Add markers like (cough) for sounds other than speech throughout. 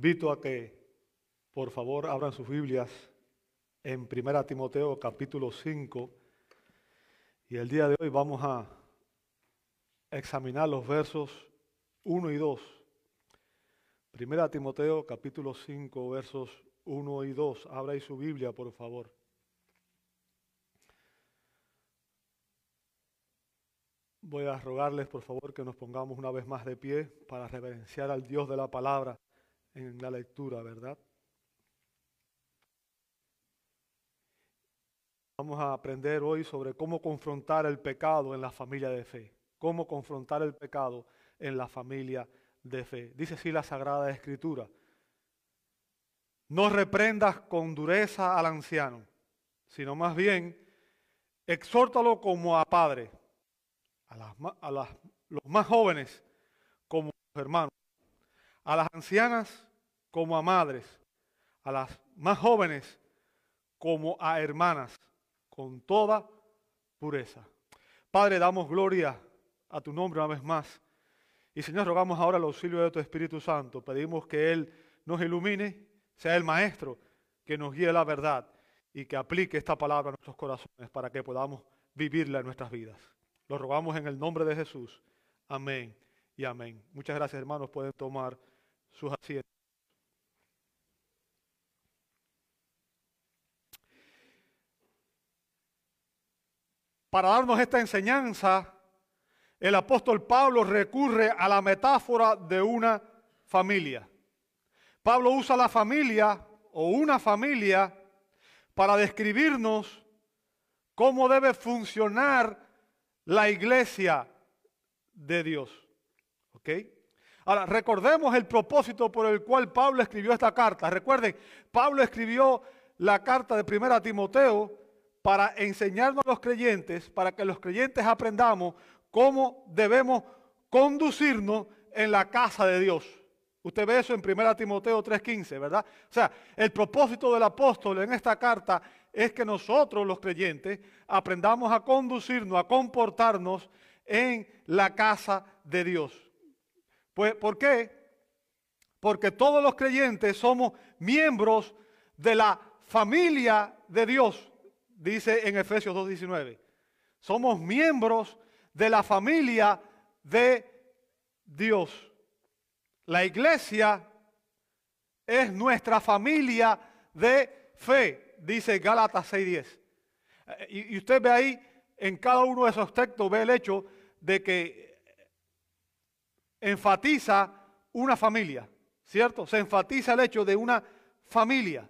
invito a que por favor abran sus Biblias en 1 Timoteo capítulo 5 y el día de hoy vamos a examinar los versos 1 y 2. 1 Timoteo capítulo 5 versos 1 y 2. Abra su Biblia por favor. Voy a rogarles, por favor, que nos pongamos una vez más de pie para reverenciar al Dios de la palabra en la lectura, ¿verdad? Vamos a aprender hoy sobre cómo confrontar el pecado en la familia de fe. Cómo confrontar el pecado en la familia de fe. Dice así la Sagrada Escritura. No reprendas con dureza al anciano, sino más bien exhórtalo como a padre a, los más jóvenes como hermanos, a las ancianas como a madres, a las más jóvenes como a hermanas, con toda pureza. Padre, damos gloria a tu nombre una vez más. Y Señor, rogamos ahora el auxilio de tu Espíritu Santo. Pedimos que Él nos ilumine, sea el Maestro que nos guíe la verdad y que aplique esta palabra a nuestros corazones para que podamos vivirla en nuestras vidas. Lo rogamos en el nombre de Jesús. Amén y amén. Muchas gracias, hermanos. Pueden tomar sus. Para darnos esta enseñanza, el apóstol Pablo recurre a la metáfora de una familia. Pablo usa la familia o una familia para describirnos cómo debe funcionar la iglesia de Dios. ¿Ok? Ahora, recordemos el propósito por el cual Pablo escribió esta carta. Recuerden, Pablo escribió la carta de primera Timoteo para enseñarnos a los creyentes, para que los creyentes aprendamos cómo debemos conducirnos en la casa de Dios. Usted ve eso en 1 Timoteo 3:15, ¿verdad? O sea, el propósito del apóstol en esta carta es que nosotros los creyentes aprendamos a conducirnos, a comportarnos en la casa de Dios. Pues, ¿Por qué? Porque todos los creyentes somos miembros de la familia de Dios, dice en Efesios 2.19. Somos miembros de la familia de Dios. La iglesia es nuestra familia de fe dice Gálatas 6.10. Eh, y, y usted ve ahí, en cada uno de esos textos, ve el hecho de que enfatiza una familia, ¿cierto? Se enfatiza el hecho de una familia.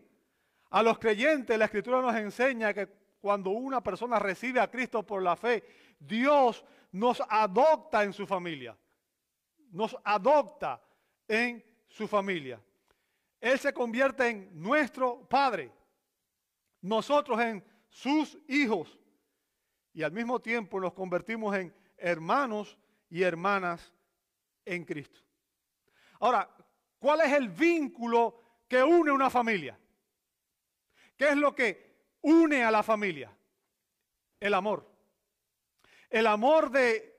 A los creyentes la escritura nos enseña que cuando una persona recibe a Cristo por la fe, Dios nos adopta en su familia. Nos adopta en su familia. Él se convierte en nuestro Padre nosotros en sus hijos y al mismo tiempo nos convertimos en hermanos y hermanas en Cristo. Ahora, ¿cuál es el vínculo que une una familia? ¿Qué es lo que une a la familia? El amor. El amor de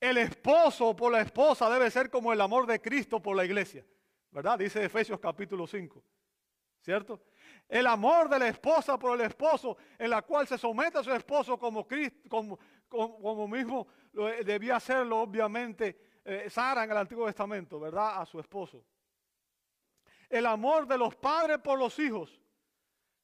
el esposo por la esposa debe ser como el amor de Cristo por la iglesia. ¿Verdad? Dice Efesios capítulo 5. ¿Cierto? El amor de la esposa por el esposo, en la cual se somete a su esposo como, Cristo, como, mismo debía hacerlo, obviamente, eh, Sara en el Antiguo Testamento, ¿verdad? A su esposo. El amor de los padres por los hijos,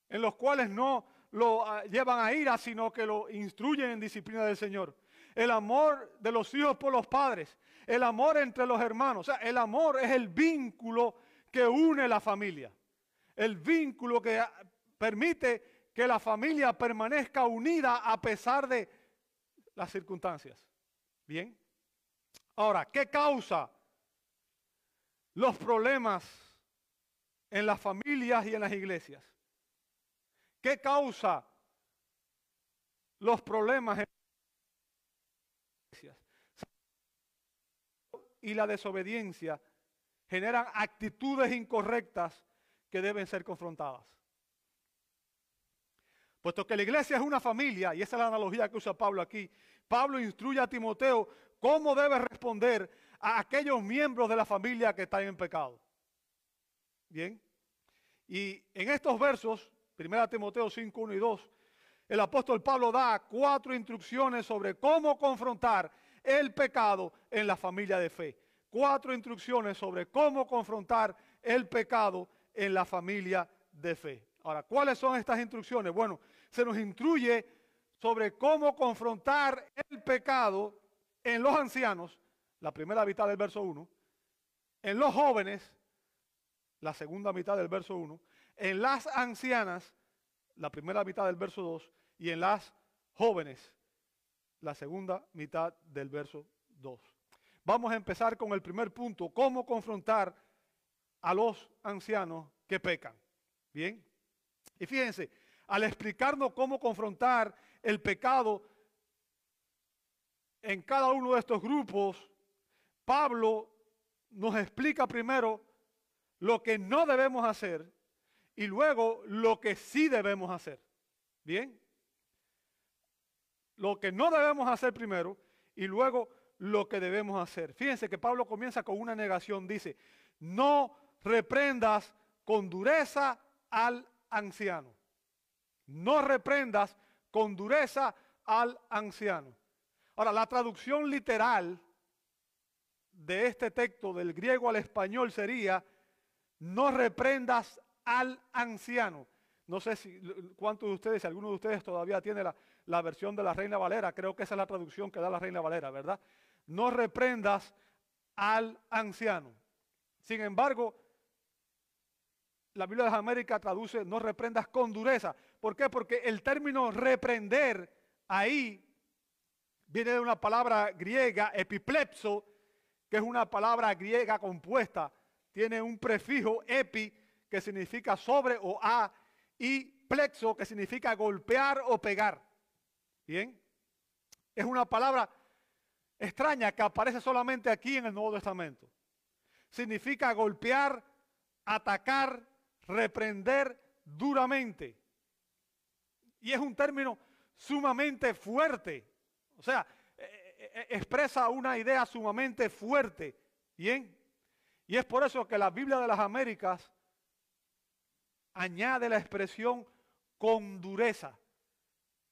en los cuales no lo ah, llevan a ira, sino que lo instruyen en disciplina del Señor. El amor de los hijos por los padres. El amor entre los hermanos. O sea, el amor es el vínculo que une la familia el vínculo que permite que la familia permanezca unida a pesar de las circunstancias. Bien. Ahora, ¿qué causa los problemas en las familias y en las iglesias? ¿Qué causa los problemas en las iglesias? Y la desobediencia generan actitudes incorrectas que deben ser confrontadas. Puesto que la iglesia es una familia, y esa es la analogía que usa Pablo aquí, Pablo instruye a Timoteo cómo debe responder a aquellos miembros de la familia que están en pecado. Bien. Y en estos versos, 1 Timoteo 5, 1 y 2, el apóstol Pablo da cuatro instrucciones sobre cómo confrontar el pecado en la familia de fe. Cuatro instrucciones sobre cómo confrontar el pecado en la familia de fe. Ahora, ¿cuáles son estas instrucciones? Bueno, se nos instruye sobre cómo confrontar el pecado en los ancianos, la primera mitad del verso 1, en los jóvenes, la segunda mitad del verso 1, en las ancianas, la primera mitad del verso 2, y en las jóvenes, la segunda mitad del verso 2. Vamos a empezar con el primer punto, cómo confrontar a los ancianos que pecan. Bien. Y fíjense, al explicarnos cómo confrontar el pecado en cada uno de estos grupos, Pablo nos explica primero lo que no debemos hacer y luego lo que sí debemos hacer. Bien lo que no debemos hacer primero y luego lo que debemos hacer. Fíjense que Pablo comienza con una negación. Dice, no reprendas con dureza al anciano. No reprendas con dureza al anciano. Ahora, la traducción literal de este texto del griego al español sería, no reprendas al anciano. No sé si cuántos de ustedes, si alguno de ustedes todavía tiene la, versión de la Reina Valera, creo que esa es la traducción que da la Reina Valera, ¿verdad? No reprendas al anciano. Sin embargo, la Biblia de las Américas traduce no reprendas con dureza. ¿Por qué? Porque el término reprender ahí viene de una palabra griega, epiplepso, que es una palabra griega compuesta. Tiene un prefijo epi, que significa sobre o a, y plexo, que significa golpear o pegar. Bien. Es una palabra extraña que aparece solamente aquí en el Nuevo Testamento. Significa golpear, atacar, reprender duramente. Y es un término sumamente fuerte. O sea, e, e, e, expresa una idea sumamente fuerte. Bien. Y es por eso que la Biblia de las Américas añade la expresión con dureza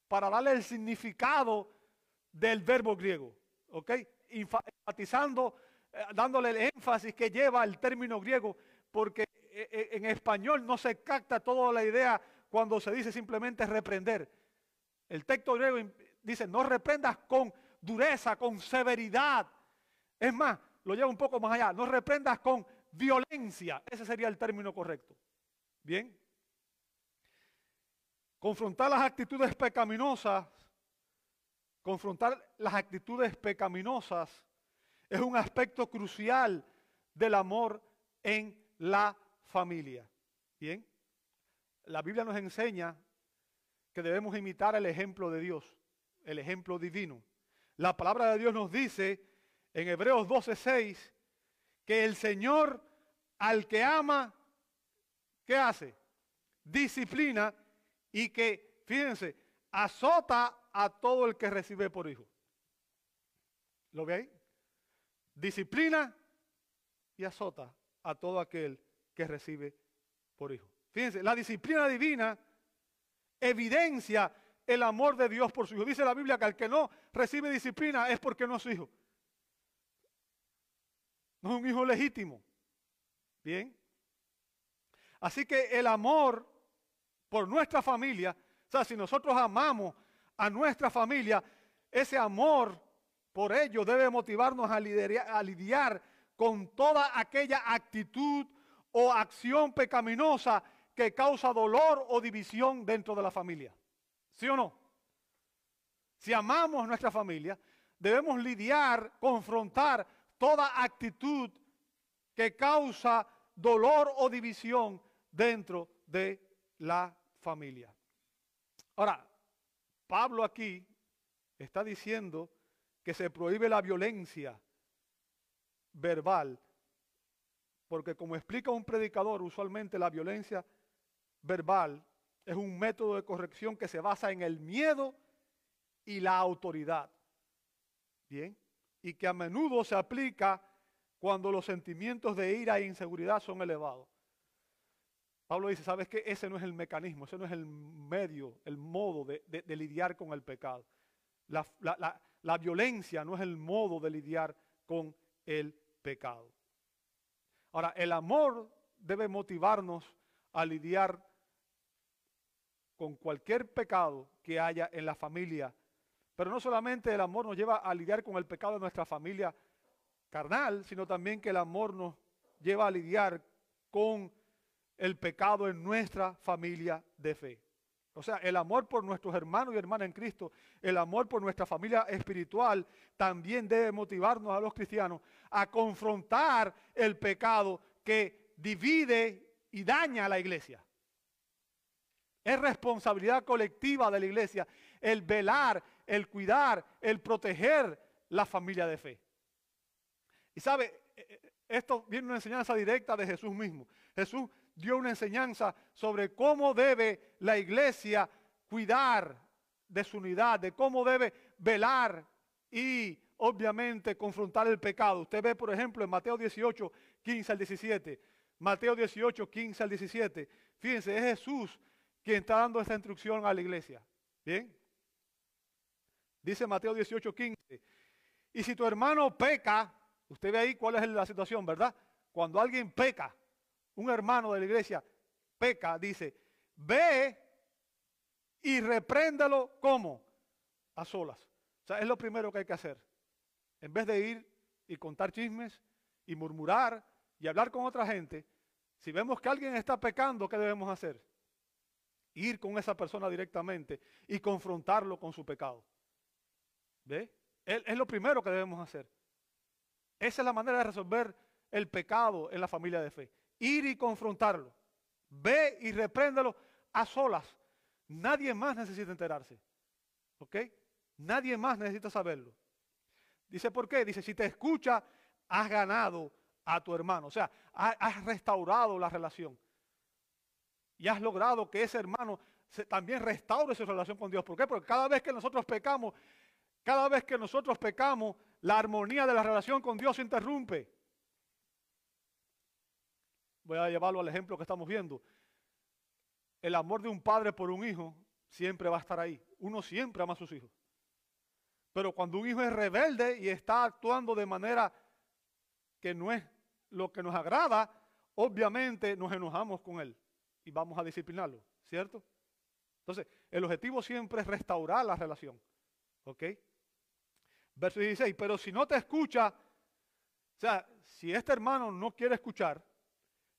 para darle el significado del verbo griego, ¿ok? Enfatizando, eh, dándole el énfasis que lleva el término griego, porque eh, eh, en español no se capta toda la idea cuando se dice simplemente reprender. El texto griego dice, no reprendas con dureza, con severidad. Es más, lo lleva un poco más allá, no reprendas con violencia. Ese sería el término correcto. Bien. Confrontar las actitudes pecaminosas, confrontar las actitudes pecaminosas es un aspecto crucial del amor en la familia. Bien, la Biblia nos enseña que debemos imitar el ejemplo de Dios, el ejemplo divino. La palabra de Dios nos dice en Hebreos 12:6 que el Señor al que ama, ¿qué hace? Disciplina y que, fíjense, azota a todo el que recibe por hijo. ¿Lo ve ahí? Disciplina y azota a todo aquel que recibe por hijo. Fíjense, la disciplina divina evidencia el amor de Dios por su hijo. Dice la Biblia que al que no recibe disciplina es porque no es su hijo. No es un hijo legítimo. Bien. Así que el amor por nuestra familia, o sea, si nosotros amamos a nuestra familia, ese amor por ello debe motivarnos a lidiar con toda aquella actitud o acción pecaminosa que causa dolor o división dentro de la familia. ¿Sí o no? Si amamos nuestra familia, debemos lidiar, confrontar toda actitud que causa dolor o división dentro de la familia. Ahora, Pablo aquí está diciendo que se prohíbe la violencia verbal, porque como explica un predicador, usualmente la violencia verbal es un método de corrección que se basa en el miedo y la autoridad. Bien, y que a menudo se aplica cuando los sentimientos de ira e inseguridad son elevados. Pablo dice, ¿sabes qué? Ese no es el mecanismo, ese no es el medio, el modo de, lidiar con el pecado. La, violencia no es el modo de lidiar con el pecado. Ahora, el amor debe motivarnos a lidiar con cualquier pecado que haya en la familia. Pero no solamente el amor nos lleva a lidiar con el pecado de nuestra familia carnal, sino también que el amor nos lleva a lidiar con el pecado en nuestra familia de fe. O sea, el amor por nuestros hermanos y hermanas en Cristo, el amor por nuestra familia espiritual, también debe motivarnos a los cristianos a confrontar el pecado que divide y daña a la iglesia. Es responsabilidad colectiva de la iglesia el velar, el cuidar, el proteger la familia de fe. Y sabe, eh, eh, esto viene una enseñanza directa de Jesús mismo. Jesús dio una enseñanza sobre cómo debe la iglesia cuidar de su unidad, de cómo debe velar y obviamente confrontar el pecado. Usted ve, por ejemplo, en Mateo 18, 15 al 17. Mateo 18, 15 al 17. Fíjense, es Jesús quien está dando esta instrucción a la iglesia. Bien. Dice Mateo 18, 15. Y si tu hermano peca, usted ve ahí cuál es la situación, ¿verdad? Cuando alguien peca, un hermano de la iglesia peca, dice, ve y repréndalo como a solas. O sea, es lo primero que hay que hacer. En vez de ir y contar chismes y murmurar y hablar con otra gente, si vemos que alguien está pecando, ¿qué debemos hacer? Ir con esa persona directamente y confrontarlo con su pecado. ¿Ve? Es lo primero que debemos hacer. Esa es la manera de resolver el pecado en la familia de fe ir y confrontarlo. Ve y repréndelo a solas. Nadie más necesita enterarse. ¿Ok? Nadie más necesita saberlo. Dice, ¿por qué? Dice, si te escucha, has ganado a tu hermano. O sea, has restaurado la relación. Y has logrado que ese hermano también restaure su relación con Dios. ¿Por qué? Porque cada vez que nosotros pecamos, cada vez que nosotros pecamos, la armonía de la relación con Dios se interrumpe voy a llevarlo al ejemplo que estamos viendo. El amor de un padre por un hijo siempre va a estar ahí. Uno siempre ama a sus hijos. Pero cuando un hijo es rebelde y está actuando de manera que no es lo que nos agrada, obviamente nos enojamos con él y vamos a disciplinarlo, ¿cierto? Entonces, el objetivo siempre es restaurar la relación. ¿Ok? Verso 16, pero si no te escucha, o sea, si este hermano no quiere escuchar,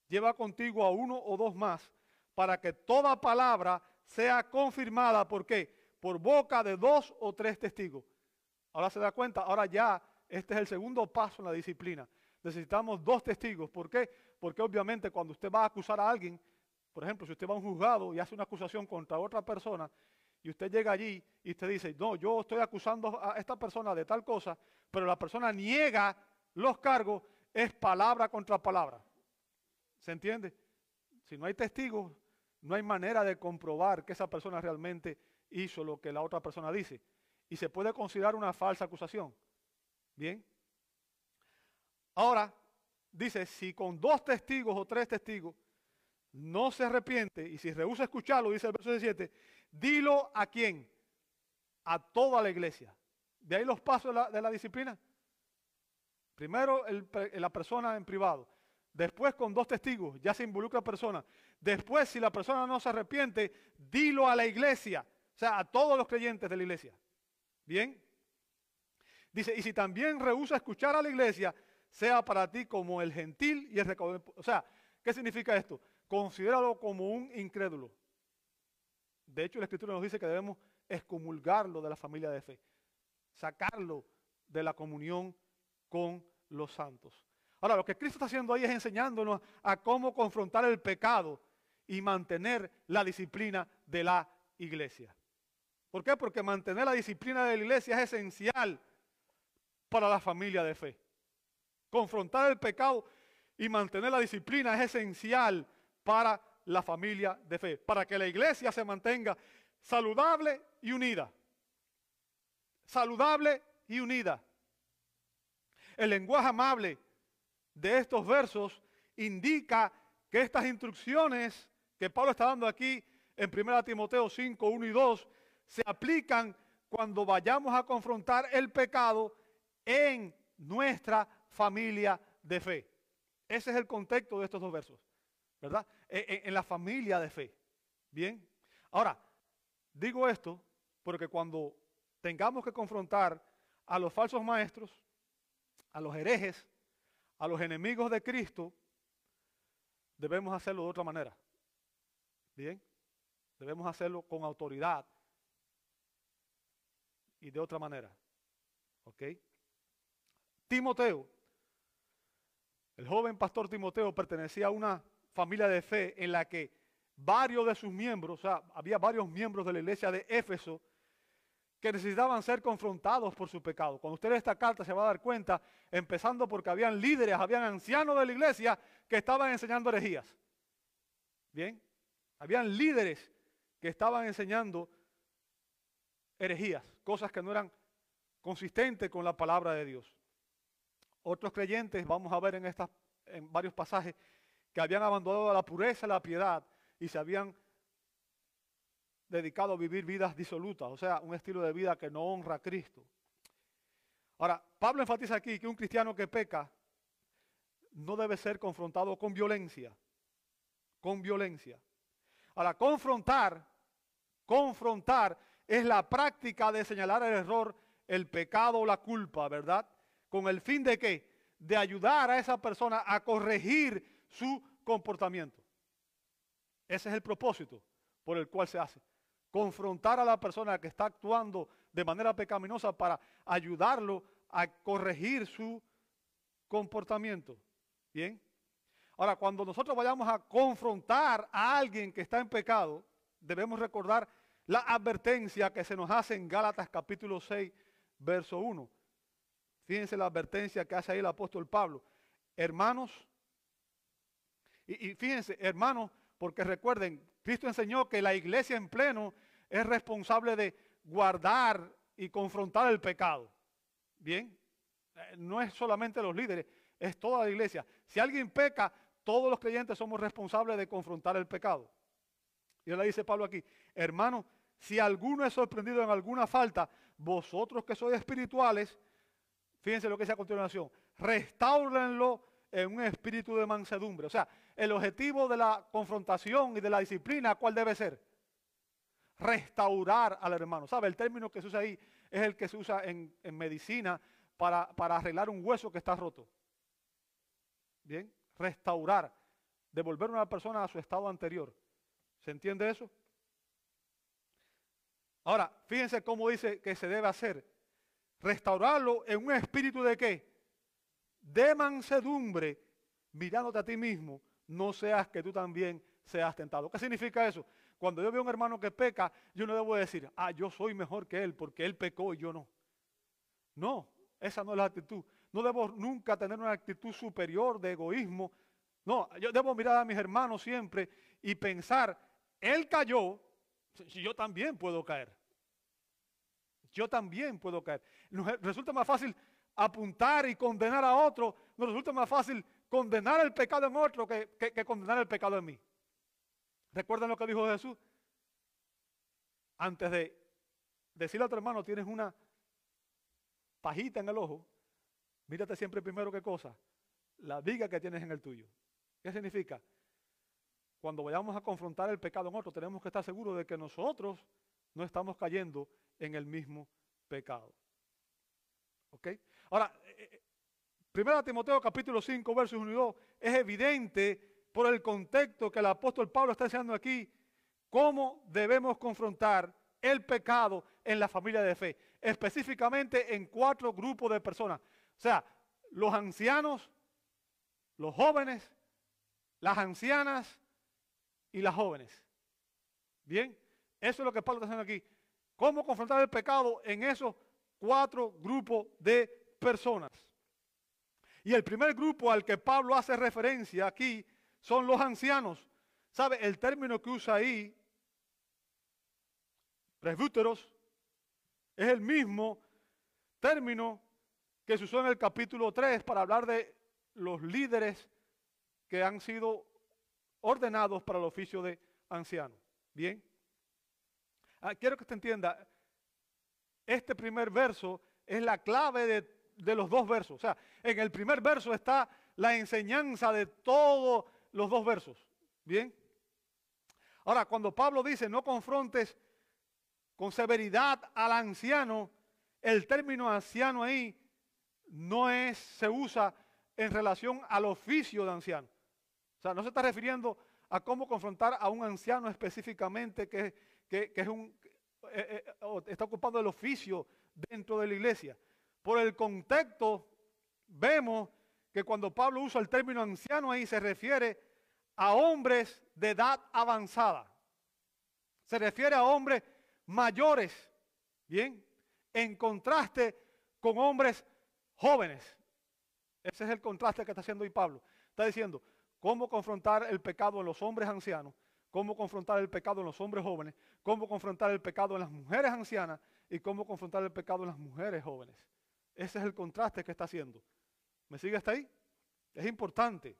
lleva contigo a uno o dos más, para que toda palabra sea confirmada. ¿Por qué? Por boca de dos o tres testigos. Ahora se da cuenta, ahora ya este es el segundo paso en la disciplina. Necesitamos dos testigos. ¿Por qué? Porque obviamente cuando usted va a acusar a alguien, por ejemplo, si usted va a un juzgado y hace una acusación contra otra persona, y usted llega allí y usted dice, no, yo estoy acusando a esta persona de tal cosa, pero la persona niega los cargos, es palabra contra palabra. ¿Se entiende? Si no hay testigos, no hay manera de comprobar que esa persona realmente hizo lo que la otra persona dice. Y se puede considerar una falsa acusación. Bien. Ahora, dice, si con dos testigos o tres testigos no se arrepiente y si rehúsa escucharlo, dice el verso 17, dilo a quién? A toda la iglesia. De ahí los pasos de la, disciplina. Primero la persona en privado. Después con dos testigos, ya se involucra persona. Después, si la persona no se arrepiente, dilo a la iglesia, o sea, a todos los creyentes de la iglesia. ¿Bien? Dice, y si también rehúsa escuchar a la iglesia, sea para ti como el gentil y el recaudador. O sea, ¿qué significa esto? Considéralo como un incrédulo. De hecho, la Escritura nos dice que debemos excomulgarlo de la familia de fe, sacarlo de la comunión con los santos. Ahora, lo que Cristo está haciendo ahí es enseñándonos a cómo confrontar el pecado y mantener la disciplina de la iglesia. ¿Por qué? Porque mantener la disciplina de la iglesia es esencial para la familia de fe. Confrontar el pecado y mantener la disciplina es esencial para la familia de fe, para que la iglesia se mantenga saludable y unida. Saludable y unida. El lenguaje amable de estos versos indica que estas instrucciones que Pablo está dando aquí en 1 Timoteo 5, 1 y 2, se aplican cuando vayamos a confrontar el pecado en nuestra familia de fe. Ese es el contexto de estos dos versos, ¿verdad? En, en, la familia de fe. Bien. Ahora, digo esto porque cuando tengamos que confrontar a los falsos maestros, a los herejes, a los enemigos de Cristo, debemos hacerlo de otra manera. Bien, debemos hacerlo con autoridad y de otra manera. ¿Ok? Timoteo, el joven pastor Timoteo pertenecía a una familia de fe en la que varios de sus miembros, o sea, había varios miembros de la iglesia de Éfeso que necesitaban ser confrontados por su pecado. Cuando usted lee esta carta se va a dar cuenta, empezando porque habían líderes, habían ancianos de la iglesia que estaban enseñando herejías. Bien, habían líderes que estaban enseñando herejías, cosas que no eran consistentes con la palabra de Dios. Otros creyentes, vamos a ver en, estas, en varios pasajes, que habían abandonado la pureza y la piedad y se habían dedicado a vivir vidas disolutas, o sea, un estilo de vida que no honra a Cristo. Ahora, Pablo enfatiza aquí que un cristiano que peca no debe ser confrontado con violencia, con violencia. Ahora, confrontar, confrontar es la práctica de señalar el error, el pecado o la culpa, ¿verdad? ¿Con el fin de qué? De ayudar a esa persona a corregir su comportamiento. Ese es el propósito por el cual se hace confrontar a la persona que está actuando de manera pecaminosa para ayudarlo a corregir su comportamiento. Bien. Ahora, cuando nosotros vayamos a confrontar a alguien que está en pecado, debemos recordar la advertencia que se nos hace en Gálatas capítulo 6, verso 1. Fíjense la advertencia que hace ahí el apóstol Pablo. Hermanos, y, fíjense, hermanos, porque recuerden, Cristo enseñó que la iglesia en pleno es responsable de guardar y confrontar el pecado. Bien, eh, no es solamente los líderes, es toda la iglesia. Si alguien peca, todos los creyentes somos responsables de confrontar el pecado. Y le dice Pablo aquí, hermano, si alguno es sorprendido en alguna falta, vosotros que sois espirituales, fíjense lo que dice a continuación, restáurenlo en un espíritu de mansedumbre. O sea, el objetivo de la confrontación y de la disciplina, ¿cuál debe ser? restaurar al hermano. ¿Sabe? El término que se usa ahí es el que se usa en, medicina para, para arreglar un hueso que está roto. Bien, restaurar, devolver a una persona a su estado anterior. ¿Se entiende eso? Ahora, fíjense cómo dice que se debe hacer. Restaurarlo en un espíritu de qué? De mansedumbre, mirándote a ti mismo, no seas que tú también seas tentado. ¿Qué significa eso? Cuando yo veo a un hermano que peca, yo no debo decir, ah, yo soy mejor que él porque él pecó y yo no. No, esa no es la actitud. No debo nunca tener una actitud superior de egoísmo. No, yo debo mirar a mis hermanos siempre y pensar, él cayó, si yo también puedo caer. Yo también puedo caer. Resulta más fácil apuntar y condenar a otro, nos resulta más fácil condenar el pecado en otro que, que condenar el pecado en mí. ¿Recuerdan lo que dijo Jesús? Antes de decirle a tu hermano, tienes una pajita en el ojo, mírate siempre primero qué cosa, la viga que tienes en el tuyo. ¿Qué significa? Cuando vayamos a confrontar el pecado en otro, tenemos que estar seguros de que nosotros no estamos cayendo en el mismo pecado. Ahora, eh, eh, primero Timoteo capítulo 5, versos 1 y 2, es evidente por el contexto que el apóstol Pablo está enseñando aquí, cómo debemos confrontar el pecado en la familia de fe, específicamente en cuatro grupos de personas. O sea, los ancianos, los jóvenes, las ancianas y las jóvenes. Bien, eso es lo que Pablo está haciendo aquí. ¿Cómo confrontar el pecado en esos cuatro grupos de personas? Y el primer grupo al que Pablo hace referencia aquí son los ancianos. ¿Sabe? El término que usa ahí, presbúteros, es el mismo término que se usó en el capítulo 3 para hablar de los líderes que han sido ordenados para el oficio de anciano. Bien. Ah, quiero que usted entienda, este primer verso es la clave de, los dos versos. O sea, en el primer verso está la enseñanza de todos los dos versos. Bien. Ahora, cuando Pablo dice no confrontes con severidad al anciano, el término anciano ahí no es, se usa en relación al oficio de anciano. O sea, no se está refiriendo a cómo confrontar a un anciano específicamente que, es un, eh, eh, está ocupando el oficio dentro de la iglesia. Por el contexto, vemos que cuando Pablo usa el término anciano ahí se refiere a hombres de edad avanzada. Se refiere a hombres mayores, ¿bien? En contraste con hombres jóvenes. Ese es el contraste que está haciendo hoy Pablo. Está diciendo, cómo confrontar el pecado en los hombres ancianos, cómo confrontar el pecado en los hombres jóvenes, cómo confrontar el pecado en las mujeres ancianas y cómo confrontar el pecado en las mujeres jóvenes. Ese es el contraste que está haciendo. ¿Me sigue hasta ahí? Es importante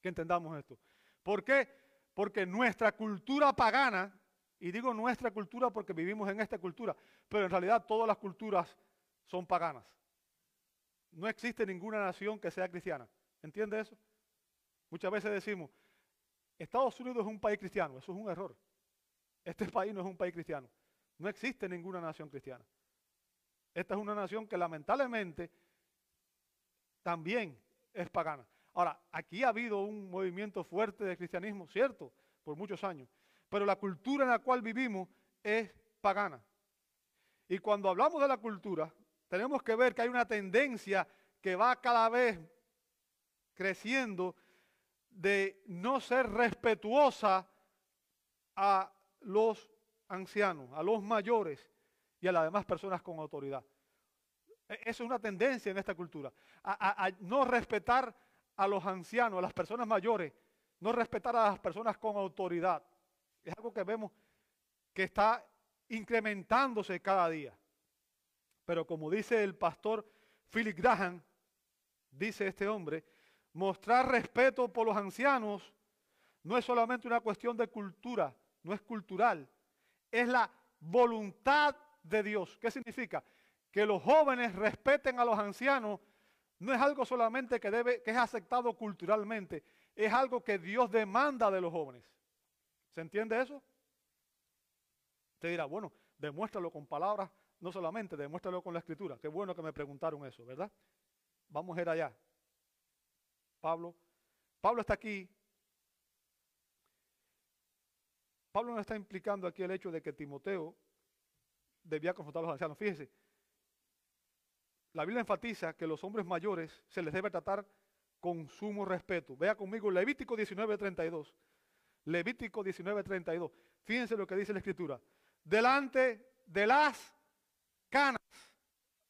que entendamos esto. ¿Por qué? Porque nuestra cultura pagana, y digo nuestra cultura porque vivimos en esta cultura, pero en realidad todas las culturas son paganas. No existe ninguna nación que sea cristiana. ¿Entiende eso? Muchas veces decimos, Estados Unidos es un país cristiano. Eso es un error. Este (laughs) país no es un país cristiano. No existe ninguna nación cristiana. Esta es una nación que lamentablemente también es pagana. Ahora, aquí ha habido un movimiento fuerte de cristianismo, cierto, por muchos años, pero la cultura en la cual vivimos es pagana. Y cuando hablamos de la cultura, tenemos que ver que hay una tendencia que va cada vez creciendo de no ser respetuosa a los ancianos, a los mayores y a las demás personas con autoridad. E, Esa es una tendencia en esta cultura, a, a, no respetar a los ancianos, a las personas mayores, no respetar a las personas con autoridad. Es algo que vemos que está incrementándose cada día. Pero como dice el pastor Philip Graham, dice este hombre, mostrar respeto por los ancianos no es solamente una cuestión de cultura, no es cultural, es la voluntad de Dios. ¿Qué significa? Que los jóvenes respeten a los ancianos no es algo solamente que debe que es aceptado culturalmente, es algo que Dios demanda de los jóvenes. ¿Se entiende eso? Usted dirá, bueno, demuéstralo con palabras no solamente, demuéstralo con la escritura. Qué bueno que me preguntaron eso, ¿verdad? Vamos a ir allá. Pablo, Pablo está aquí. Pablo no está implicando aquí el hecho de que Timoteo debía confrontar a los ancianos. Fíjese, la Biblia enfatiza que los hombres mayores se les debe tratar con sumo respeto. Vea conmigo Levítico 19:32. Levítico 19:32. Fíjense lo que dice la escritura. Delante de las canas.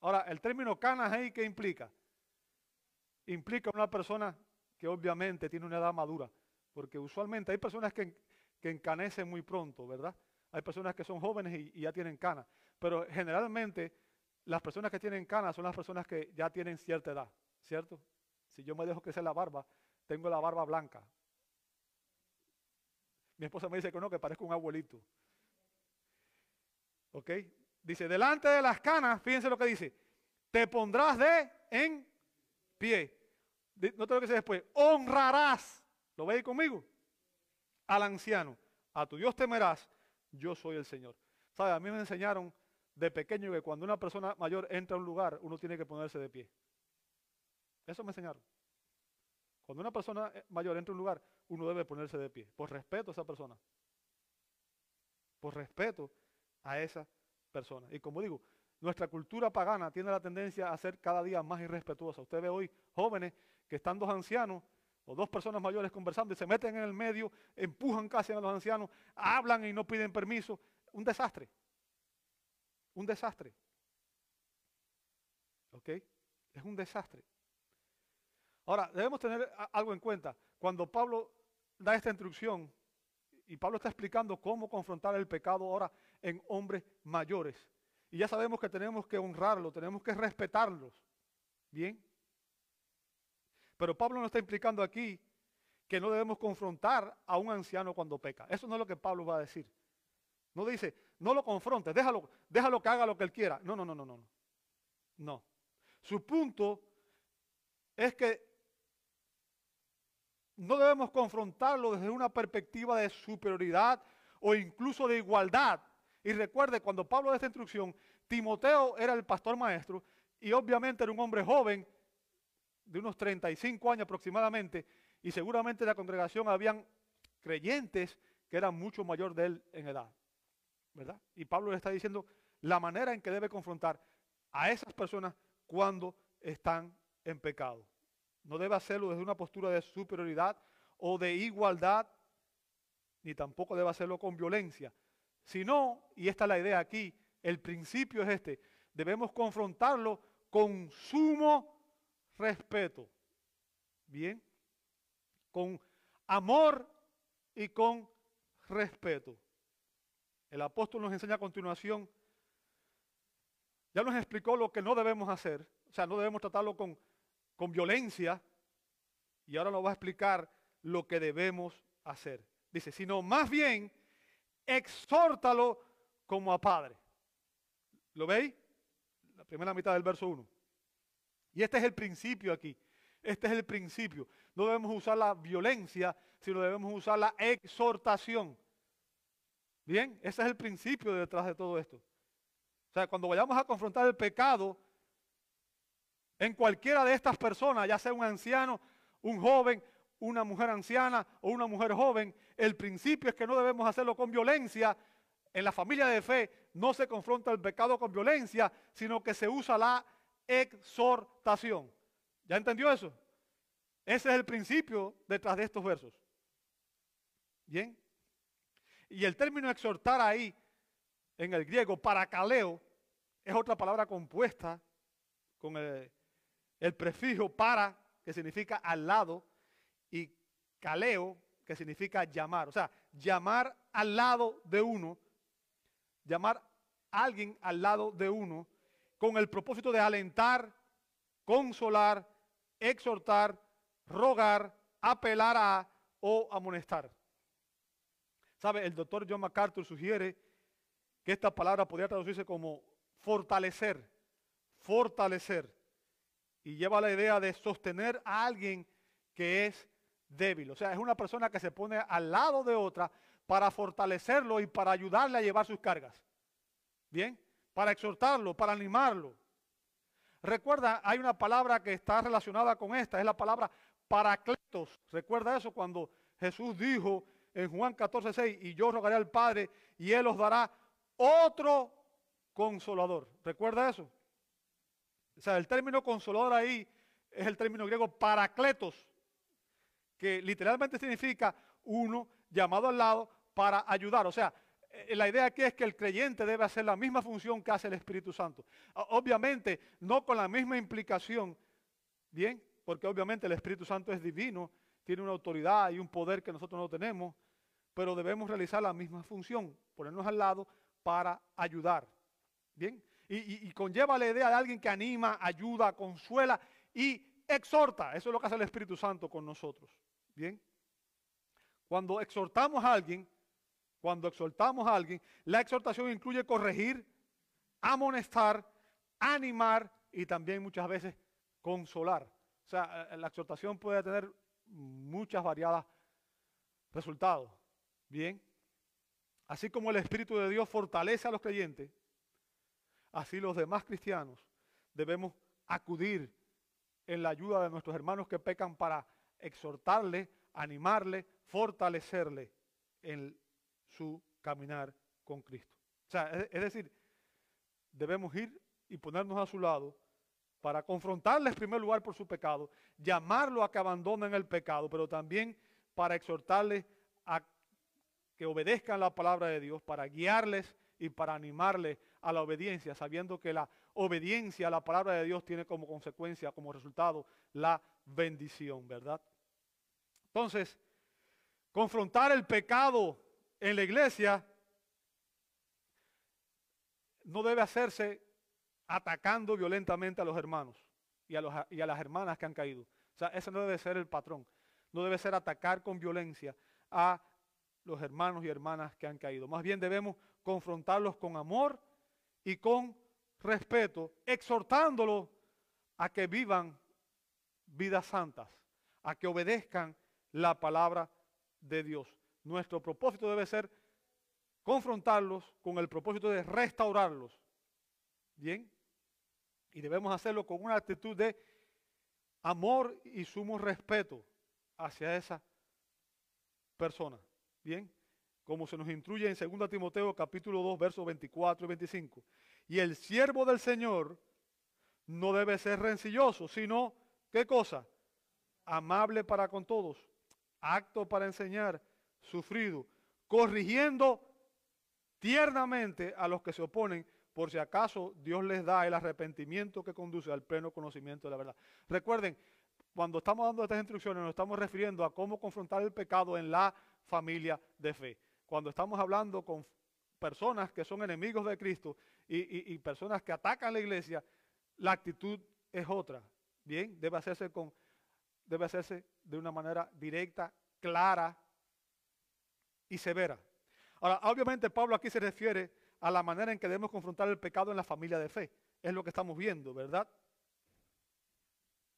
Ahora, el término canas ahí, ¿qué implica? Implica una persona que obviamente tiene una edad madura, porque usualmente hay personas que, que encanecen muy pronto, ¿verdad? Hay personas que son jóvenes y, y ya tienen canas, pero generalmente las personas que tienen canas son las personas que ya tienen cierta edad, ¿cierto? Si yo me dejo crecer la barba, tengo la barba blanca. Mi esposa me dice que no, que parezco un abuelito. ¿Ok? Dice, delante de las canas, fíjense lo que dice, te pondrás de en pie. No tengo que decir después, honrarás, ¿lo veis conmigo? Al anciano, a tu Dios temerás, yo soy el Señor. ¿Sabe? A mí me enseñaron de pequeño que cuando una persona mayor entra a un lugar, uno tiene que ponerse de pie. Eso me enseñaron. Cuando una persona eh, mayor entra a un lugar, uno debe ponerse de pie, por respeto a esa persona. Por respeto a esa persona. Y como digo, nuestra cultura pagana tiene la tendencia a ser cada día más irrespetuosa. Usted ve hoy jóvenes que están dos ancianos o dos personas mayores conversando y se meten en el medio, empujan casi a los ancianos, hablan y no piden permiso. Un desastre. Un desastre. ¿Ok? Es un desastre. Ahora, debemos tener algo en cuenta. Cuando Pablo da esta instrucción, y Pablo está explicando cómo confrontar el pecado ahora en hombres mayores. Y ya sabemos que tenemos que honrarlos, tenemos que respetarlos. Bien. Pero Pablo no está implicando aquí que no debemos confrontar a un anciano cuando peca. Eso no es lo que Pablo va a decir. No dice, no lo confrontes, déjalo, déjalo que haga lo que él quiera. No, no, no, no, no. No. Su punto es que no debemos confrontarlo desde una perspectiva de superioridad o incluso de igualdad. Y recuerde, cuando Pablo da esta instrucción, Timoteo era el pastor maestro y obviamente era un hombre joven de unos 35 años aproximadamente y seguramente en la congregación habían creyentes que eran mucho mayor de él en edad. ¿Verdad? Y Pablo le está diciendo la manera en que debe confrontar a esas personas cuando están en pecado. No debe hacerlo desde una postura de superioridad o de igualdad, ni tampoco debe hacerlo con violencia. Sino, y esta es la idea aquí, el principio es este, debemos confrontarlo con sumo respeto. Bien, con amor y con respeto. El apóstol nos enseña a continuación, ya nos explicó lo que no debemos hacer, o sea, no debemos tratarlo con con violencia, y ahora nos va a explicar lo que debemos hacer. Dice, sino más bien, exhórtalo como a padre. ¿Lo veis? La primera mitad del verso 1. Y este es el principio aquí. Este es el principio. No debemos usar la violencia, sino debemos usar la exhortación. Bien, ese es el principio detrás de todo esto. O sea, cuando vayamos a confrontar el pecado, en cualquiera de estas personas, ya sea un anciano, un joven, una mujer anciana o una mujer joven, el principio es que no debemos hacerlo con violencia. En la familia de fe no se confronta el pecado con violencia, sino que se usa la exhortación. ¿Ya entendió eso? Ese es el principio detrás de estos versos. Bien. Y el término exhortar ahí, en el griego, paracaleo, es otra palabra compuesta con el, el prefijo para, que significa al lado, y caleo, que significa llamar. O sea, llamar al lado de uno, llamar a alguien al lado de uno, con el propósito de alentar, consolar, exhortar, rogar, apelar a o amonestar. ¿Sabe? El doctor John MacArthur sugiere que esta palabra podría traducirse como fortalecer, fortalecer y lleva la idea de sostener a alguien que es débil. O sea, es una persona que se pone al lado de otra para fortalecerlo y para ayudarle a llevar sus cargas. Bien, para exhortarlo, para animarlo. Recuerda, hay una palabra que está relacionada con esta, es la palabra paracletos. Recuerda eso cuando Jesús dijo en Juan 14, 6, y yo rogaré al Padre y Él os dará otro consolador. ¿Recuerda eso? O sea, el término consolador ahí es el término griego paracletos, que literalmente significa uno llamado al lado para ayudar. O sea, la idea aquí es que el creyente debe hacer la misma función que hace el Espíritu Santo. Obviamente, no con la misma implicación, ¿bien? Porque obviamente el Espíritu Santo es divino, tiene una autoridad y un poder que nosotros no tenemos, pero debemos realizar la misma función, ponernos al lado para ayudar. ¿Bien? y, conlleva la idea de alguien que anima, ayuda, consuela y exhorta. Eso es lo que hace el Espíritu Santo con nosotros. Bien. Cuando exhortamos a alguien, cuando exhortamos a alguien, la exhortación incluye corregir, amonestar, animar y también muchas veces consolar. O sea, eh, la exhortación puede tener muchas variadas resultados. Bien. Así como el Espíritu de Dios fortalece a los creyentes, así los demás cristianos debemos acudir en la ayuda de nuestros hermanos que pecan para exhortarle, animarle, fortalecerle en su caminar con Cristo. O sea, es decir, debemos ir y ponernos a su lado para confrontarle en primer lugar por su pecado, llamarlo a que abandonen el pecado, pero también para exhortarles a que obedezcan la palabra de Dios, para guiarles y para animarles a la obediencia, sabiendo que la obediencia a la palabra de Dios tiene como consecuencia, como resultado, la bendición, ¿verdad? Entonces, confrontar el pecado en la iglesia no debe hacerse atacando violentamente a los hermanos y a, las hermanas que han caído. O sea, ese no debe ser el patrón. no debe ser atacar con violencia a los hermanos y hermanas que han caído. Más bien debemos confrontarlos con amor y con respeto, exhortándolos a que vivan vidas santas, a que obedezcan la palabra de Dios. Nuestro propósito debe ser confrontarlos con el propósito de restaurarlos. ¿Bien? Y debemos hacerlo con una actitud de amor y sumo respeto hacia esa persona. Bien, como se nos instruye en 2 Timoteo capítulo 2, versos 24 y 25. Y el siervo del Señor no debe ser rencilloso, sino, ¿qué cosa? Amable para con todos, acto para enseñar, sufrido, corrigiendo tiernamente a los que se oponen, por si acaso Dios les da el arrepentimiento que conduce al pleno conocimiento de la verdad. Recuerden, cuando estamos dando estas instrucciones nos estamos refiriendo a cómo confrontar el pecado en la familia de fe. Cuando estamos hablando con personas que son enemigos de Cristo y, personas que atacan la iglesia, la actitud es otra. Bien, debe hacerse, con, debe hacerse de una manera directa, clara y severa. Ahora, obviamente Pablo aquí se refiere a la manera en que debemos confrontar el pecado en la familia de fe. Es lo que estamos viendo, ¿verdad?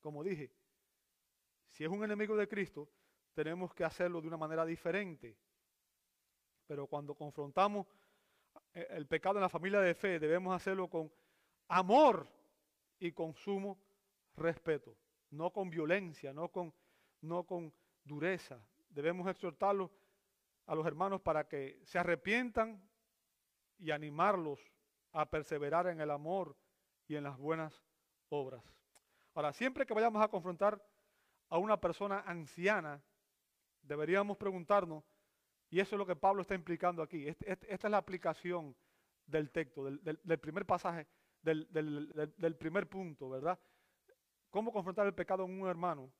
Como dije, si es un enemigo de Cristo, tenemos que hacerlo de una manera diferente. Pero cuando confrontamos eh, el pecado en la familia de fe, debemos hacerlo con amor y con sumo respeto, no con violencia, no con, no con dureza. Debemos exhortarlos a los hermanos para que se arrepientan y animarlos a perseverar en el amor y en las buenas obras. Ahora, siempre que vayamos a confrontar a una persona anciana, deberíamos preguntarnos, y eso es lo que Pablo está implicando aquí, este, este, esta es la aplicación del texto, del, primer pasaje, del, primer punto, ¿verdad? ¿Cómo confrontar el pecado en un hermano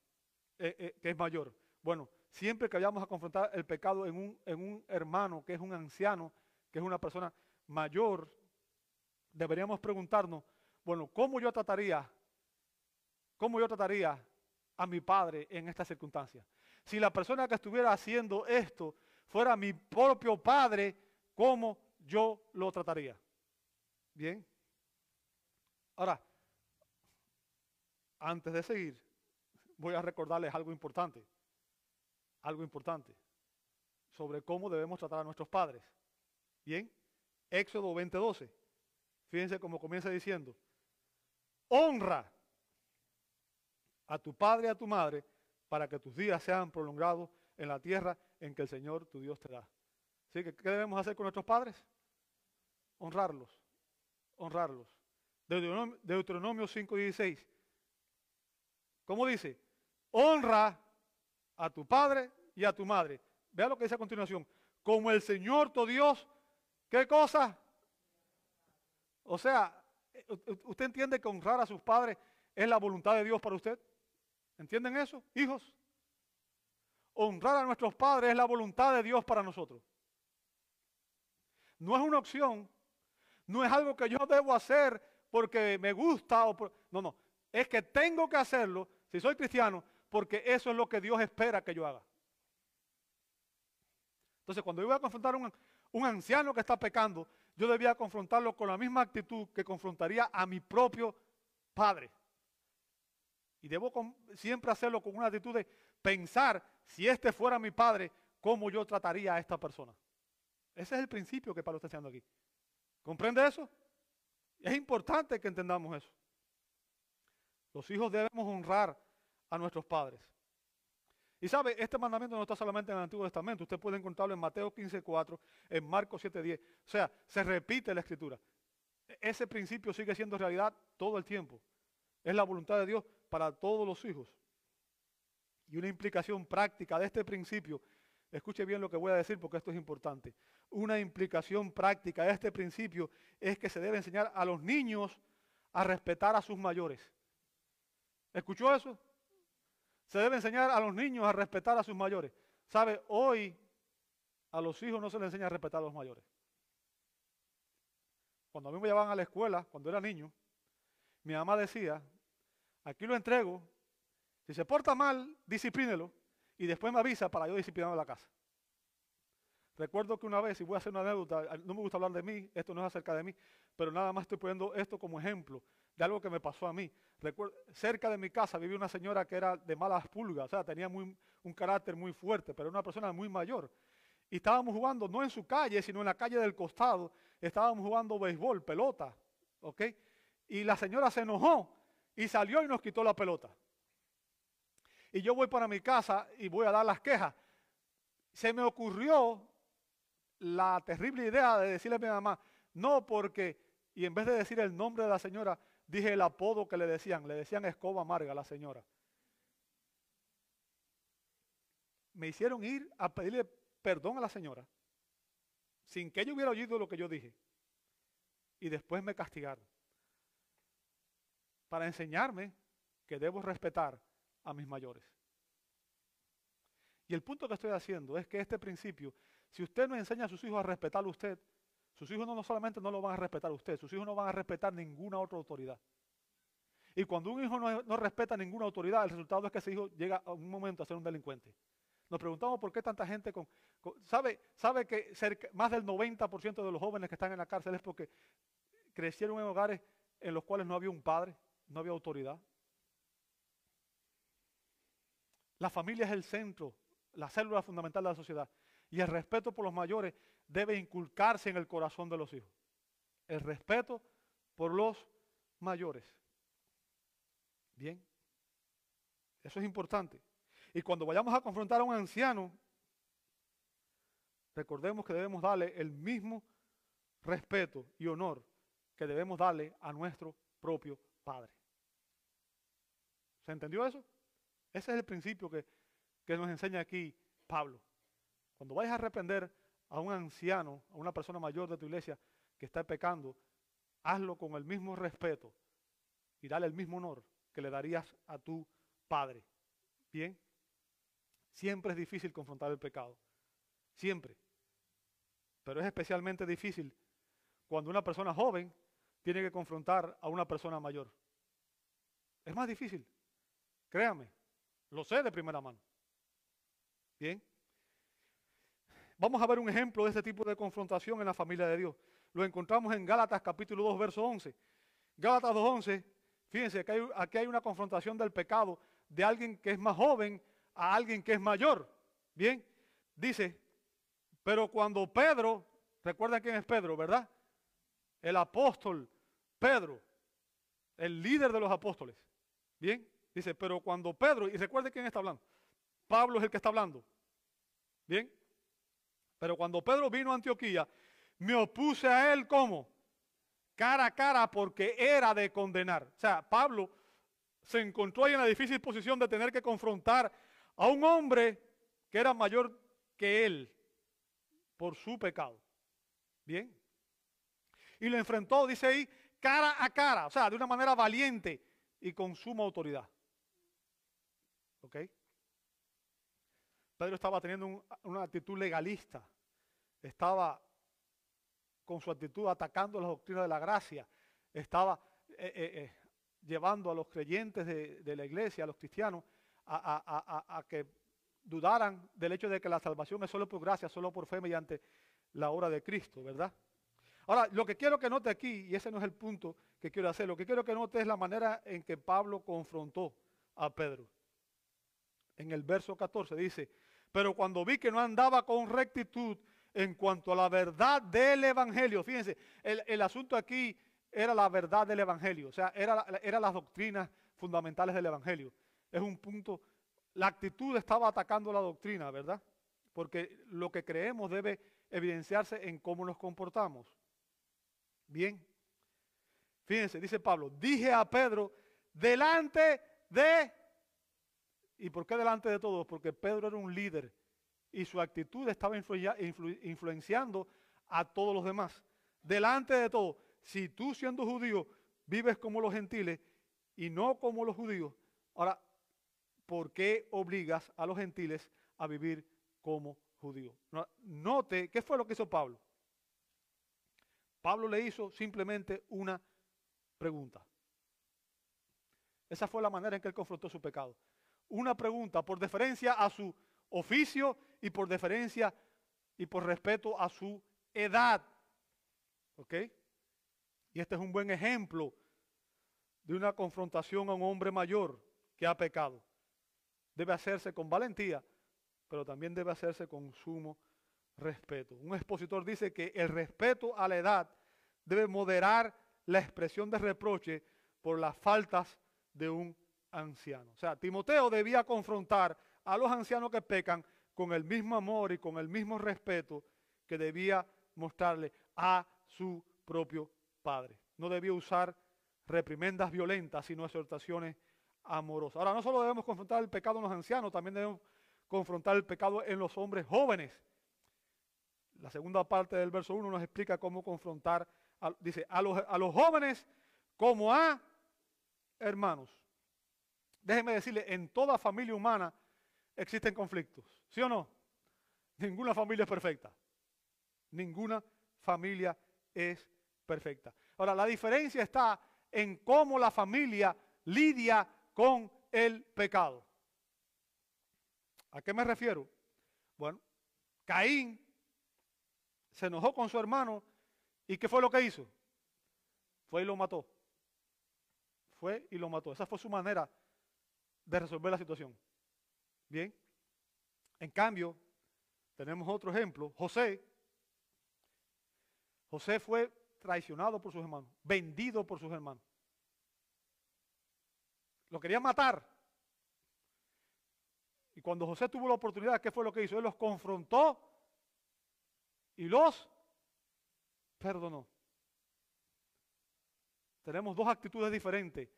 eh, eh, que es mayor? Bueno, siempre que vayamos a confrontar el pecado en un, en un hermano que es un anciano, que es una persona mayor, deberíamos preguntarnos, bueno, ¿cómo yo trataría, cómo yo trataría a mi padre en esta circunstancia? Si la persona que estuviera haciendo esto fuera mi propio padre, ¿cómo yo lo trataría? Bien. Ahora, antes de seguir, voy a recordarles algo importante. Algo importante sobre cómo debemos tratar a nuestros padres. Bien. Éxodo 20:12. Fíjense cómo comienza diciendo, honra a tu padre y a tu madre para que tus días sean prolongados en la tierra en que el Señor tu Dios te da. Así que, ¿qué debemos hacer con nuestros padres? Honrarlos, honrarlos. Deuteronomio, Deuteronomio 5:16. ¿Cómo dice? Honra a tu padre y a tu madre. Vea lo que dice a continuación. Como el Señor tu Dios ¿Qué cosa? O sea, ¿usted entiende que honrar a sus padres es la voluntad de Dios para usted? ¿Entienden eso, hijos? Honrar a nuestros padres es la voluntad de Dios para nosotros. No es una opción, no es algo que yo debo hacer porque me gusta o no, no, es que tengo que hacerlo si soy cristiano porque eso es lo que Dios espera que yo haga. Entonces, cuando yo voy a confrontar a un, anciano que está pecando, yo debía confrontarlo con la misma actitud que confrontaría a mi propio padre. Y debo siempre hacerlo con una actitud de pensar, si este fuera mi padre, cómo yo trataría a esta persona. Ese es el principio que Pablo está haciendo aquí. ¿Comprende eso? Es importante que entendamos eso. Los hijos debemos honrar a nuestros padres. Y sabe, este mandamiento no está solamente en el Antiguo Testamento, usted puede encontrarlo en Mateo 15.4, en Marcos 7.10. O sea, se repite la escritura. E-, ese principio sigue siendo realidad todo el tiempo. Es la voluntad de Dios para todos los hijos. Y una implicación práctica de este principio, escuche bien lo que voy a decir porque esto es importante. Una implicación práctica de este principio es que se debe enseñar a los niños a respetar a sus mayores. ¿Escuchó eso? Se debe enseñar a los niños a respetar a sus mayores. ¿Sabe? Hoy a los hijos no se les enseña a respetar a los mayores. Cuando a mí me llevaban a la escuela, cuando era niño, mi mamá decía, aquí lo entrego, si se porta mal, disciplínelo, y después me avisa para yo disciplinar la casa. Recuerdo que una vez, y voy a hacer una anécdota, no me gusta hablar de mí, esto no es acerca de mí, pero nada más estoy poniendo esto como ejemplo de algo que me pasó a mí. Cerca de mi casa vivía una señora que era de malas pulgas, o sea, tenía muy, un carácter muy fuerte, pero era una persona muy mayor. Y estábamos jugando, no en su calle, sino en la calle del costado, estábamos jugando béisbol, pelota, ¿ok? Y la señora se enojó y salió y nos quitó la pelota. Y yo voy para mi casa y voy a dar las quejas. Se me ocurrió la terrible idea de decirle a mi mamá, no porque, y en vez de decir el nombre de la señora, dije el apodo que le decían, le decían escoba amarga a la señora. Me hicieron ir a pedirle perdón a la señora, sin que ella hubiera oído lo que yo dije. Y después me castigaron. Para enseñarme que debo respetar a mis mayores. Y el punto que estoy haciendo es que este principio si usted no enseña a sus hijos a respetarlo a usted, sus hijos no, solamente no lo van a respetar a usted, sus hijos no van a respetar ninguna otra autoridad. Y cuando un hijo no, respeta ninguna autoridad, el resultado es que ese hijo llega a un momento a ser un delincuente. Nos preguntamos por qué tanta gente con... ¿Sabe, sabe que más del 90% de los jóvenes que están en la cárcel es porque crecieron en hogares en los cuales no había un padre, no había autoridad? La familia es el centro, la célula fundamental de la sociedad. Y el respeto por los mayores debe inculcarse en el corazón de los hijos. El respeto por los mayores. Bien. Eso es importante. Y cuando vayamos a confrontar a un anciano, recordemos que debemos darle el mismo respeto y honor que debemos darle a nuestro propio Padre. ¿Se entendió eso? Ese es el principio que, que nos enseña aquí Pablo. Cuando vayas a reprender a un anciano, a una persona mayor de tu iglesia que está pecando, hazlo con el mismo respeto y dale el mismo honor que le darías a tu padre. Bien, siempre es difícil confrontar el pecado, siempre. Pero es especialmente difícil cuando una persona joven tiene que confrontar a una persona mayor. Es más difícil, créame, lo sé de primera mano. Bien, Vamos a ver un ejemplo de este tipo de confrontación en la familia de Dios. Lo encontramos en Gálatas capítulo 2, verso 11. Gálatas 2.11, fíjense, que aquí hay una confrontación del pecado de alguien que es más joven a alguien que es mayor. Bien, dice, pero cuando Pedro, recuerdan quién es Pedro, ¿verdad? El apóstol Pedro, el líder de los apóstoles. Bien, dice, pero cuando Pedro, y recuerden quién está hablando, Pablo es el que está hablando. Bien, pero cuando Pedro vino a Antioquía, me opuse a él como cara a cara porque era de condenar. O sea, Pablo se encontró ahí en la difícil posición de tener que confrontar a un hombre que era mayor que él por su pecado. Bien. Y lo enfrentó, dice ahí, cara a cara, o sea, de una manera valiente y con suma autoridad. ¿Ok? Pedro estaba teniendo una actitud legalista, estaba con su actitud atacando la doctrina de la gracia, estaba eh, eh, eh, llevando a los creyentes de, la iglesia, a los cristianos, a, que dudaran del hecho de que la salvación es solo por gracia, solo por fe mediante la obra de Cristo, ¿verdad? Ahora, lo que quiero que note aquí, y ese no es el punto que quiero hacer, lo que quiero que note es la manera en que Pablo confrontó a Pedro. En el verso 14 dice, pero cuando vi que no andaba con rectitud en cuanto a la verdad del Evangelio, fíjense, el, asunto aquí era la verdad del Evangelio, o sea, era, era las doctrinas fundamentales del Evangelio. Es un punto, la actitud estaba atacando la doctrina, ¿verdad? Porque lo que creemos debe evidenciarse en cómo nos comportamos. Bien, fíjense, dice Pablo, dije a Pedro, delante de ¿Y por qué delante de todos? Porque Pedro era un líder y su actitud estaba influenciando a todos los demás. Delante de todos, si tú siendo judío vives como los gentiles y no como los judíos, ahora, ¿por qué obligas a los gentiles a vivir como judíos? Note, ¿qué fue lo que hizo Pablo? Pablo le hizo simplemente una pregunta. Esa fue la manera en que él confrontó su pecado una pregunta por deferencia a su oficio y por deferencia y por respeto a su edad. ¿Ok? Y este es un buen ejemplo de una confrontación a un hombre mayor que ha pecado. Debe hacerse con valentía, pero también debe hacerse con sumo respeto. Un expositor dice que el respeto a la edad debe moderar la expresión de reproche por las faltas de un anciano. O sea, Timoteo debía confrontar a los ancianos que pecan con el mismo amor y con el mismo respeto que debía mostrarle a su propio padre. No debía usar reprimendas violentas, sino exhortaciones amorosas. Ahora, no solo debemos confrontar el pecado en los ancianos, también debemos confrontar el pecado en los hombres jóvenes. La segunda parte del verso 1 nos explica cómo confrontar, dice, a los jóvenes como a hermanos. Déjeme decirle, en toda familia humana existen conflictos, ¿sí o no? Ninguna familia es perfecta. Ninguna familia es perfecta. Ahora, la diferencia está en cómo la familia lidia con el pecado. ¿A qué me refiero? Bueno, Caín se enojó con su hermano y ¿qué fue lo que hizo? Fue y lo mató. Fue y lo mató. Esa fue su manera de resolver la situación. Bien. En cambio, tenemos otro ejemplo. José. José fue traicionado por sus hermanos, vendido por sus hermanos. Lo querían matar. Y cuando José tuvo la oportunidad, ¿qué fue lo que hizo? Él los confrontó y los perdonó. Tenemos dos actitudes diferentes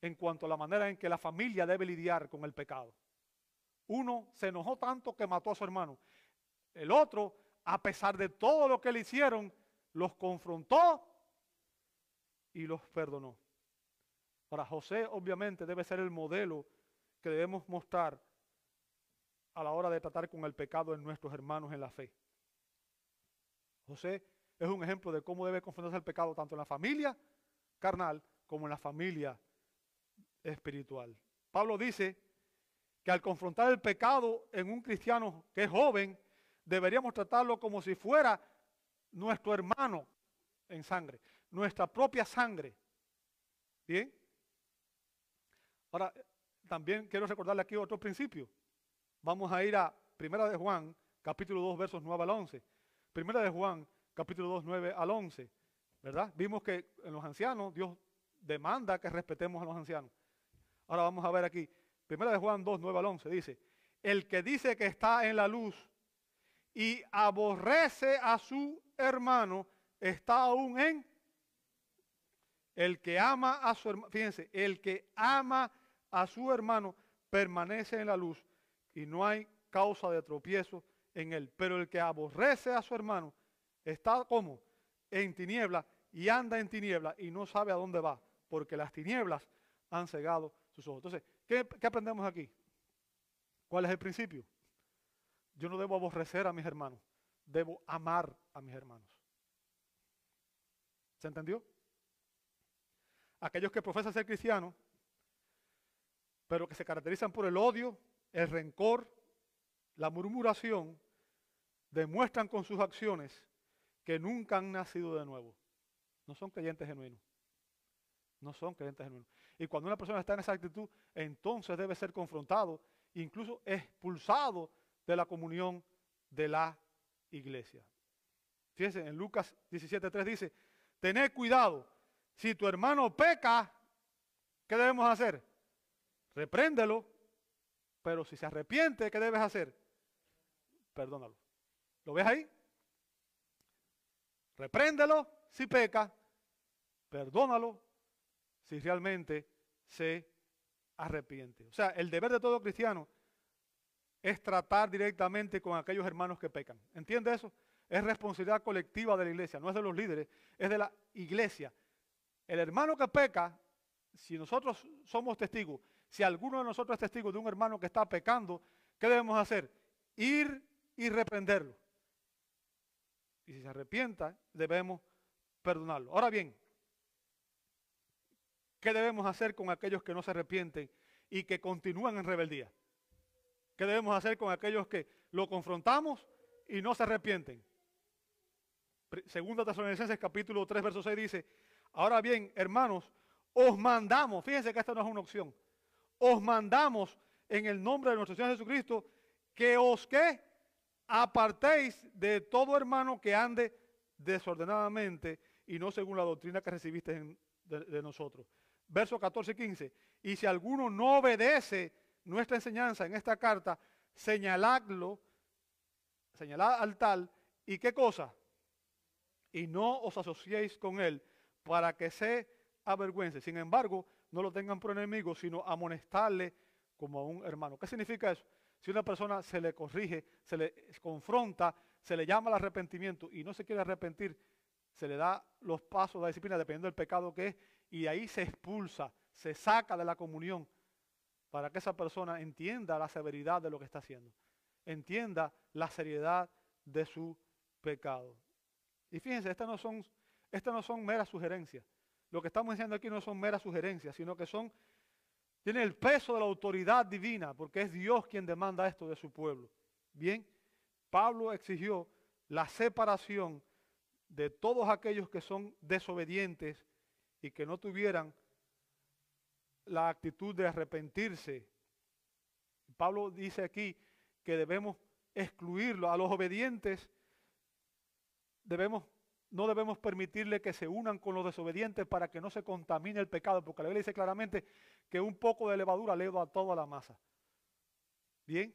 en cuanto a la manera en que la familia debe lidiar con el pecado. Uno se enojó tanto que mató a su hermano. El otro, a pesar de todo lo que le hicieron, los confrontó y los perdonó. Ahora, José obviamente debe ser el modelo que debemos mostrar a la hora de tratar con el pecado en nuestros hermanos en la fe. José es un ejemplo de cómo debe confrontarse el pecado tanto en la familia carnal como en la familia espiritual. Pablo dice que al confrontar el pecado en un cristiano que es joven, deberíamos tratarlo como si fuera nuestro hermano en sangre, nuestra propia sangre. ¿Bien? Ahora, también quiero recordarle aquí otro principio. Vamos a ir a Primera de Juan, capítulo 2, versos 9 al 11. Primera de Juan, capítulo 2, 9 al 11. ¿Verdad? Vimos que en los ancianos Dios demanda que respetemos a los ancianos. Ahora vamos a ver aquí. Primera de Juan 2, 9 al 11. Dice, el que dice que está en la luz y aborrece a su hermano, está aún en el que ama a su hermano, fíjense, el que ama a su hermano permanece en la luz y no hay causa de tropiezo en él. Pero el que aborrece a su hermano está como en tiniebla y anda en tiniebla y no sabe a dónde va, porque las tinieblas han cegado Entonces, ¿qué, ¿qué, aprendemos aquí? ¿Cuál es el principio? Yo no debo aborrecer a mis hermanos, debo amar a mis hermanos. ¿Se entendió? Aquellos que profesan ser cristianos, pero que se caracterizan por el odio, el rencor, la murmuración, demuestran con sus acciones que nunca han nacido de nuevo. No son creyentes genuinos. No son creyentes genuinos. Y cuando una persona está en esa actitud, entonces debe ser confrontado, incluso expulsado de la comunión de la iglesia. Fíjense, en Lucas 17.3 dice, tened cuidado, si tu hermano peca, ¿qué debemos hacer? Repréndelo, pero si se arrepiente, ¿qué debes hacer? Perdónalo. ¿Lo ves ahí? Repréndelo si peca, perdónalo si realmente se arrepiente. O sea, el deber de todo cristiano es tratar directamente con aquellos hermanos que pecan. ¿Entiende eso? Es responsabilidad colectiva de la iglesia, no es de los líderes, es de la iglesia. El hermano que peca, si nosotros somos testigos, si alguno de nosotros es testigo de un hermano que está pecando, ¿qué debemos hacer? Ir y reprenderlo. Y si se arrepienta, debemos perdonarlo. Ahora bien, ¿qué debemos hacer con aquellos que no se arrepienten y que continúan en rebeldía? ¿Qué debemos hacer con aquellos que lo confrontamos y no se arrepienten? Segunda Tesalonicenses capítulo 3, verso 6 dice, ahora bien, hermanos, os mandamos, fíjense que esta no es una opción, os mandamos en el nombre de nuestro Señor Jesucristo que os que apartéis de todo hermano que ande desordenadamente y no según la doctrina que recibiste de, de, nosotros. Verso 14 y 15. Y si alguno no obedece nuestra enseñanza en esta carta, señaladlo, señalad al tal, y qué cosa, y no os asociéis con él para que se avergüence. Sin embargo, no lo tengan por enemigo, sino amonestarle como a un hermano. ¿Qué significa eso? Si una persona se le corrige, se le confronta, se le llama al arrepentimiento y no se quiere arrepentir, se le da los pasos la disciplina dependiendo del pecado que es y ahí se expulsa, se saca de la comunión para que esa persona entienda la severidad de lo que está haciendo, entienda la seriedad de su pecado. Y fíjense, estas no son, estas no son meras sugerencias. Lo que estamos diciendo aquí no son meras sugerencias, sino que son, tienen el peso de la autoridad divina, porque es Dios quien demanda esto de su pueblo. Bien, Pablo exigió la separación de todos aquellos que son desobedientes y que no tuvieran la actitud de arrepentirse. Pablo dice aquí que debemos excluirlo a los obedientes debemos, no debemos permitirle que se unan con los desobedientes para que no se contamine el pecado, porque la Biblia dice claramente que un poco de levadura leva a toda la masa. Bien,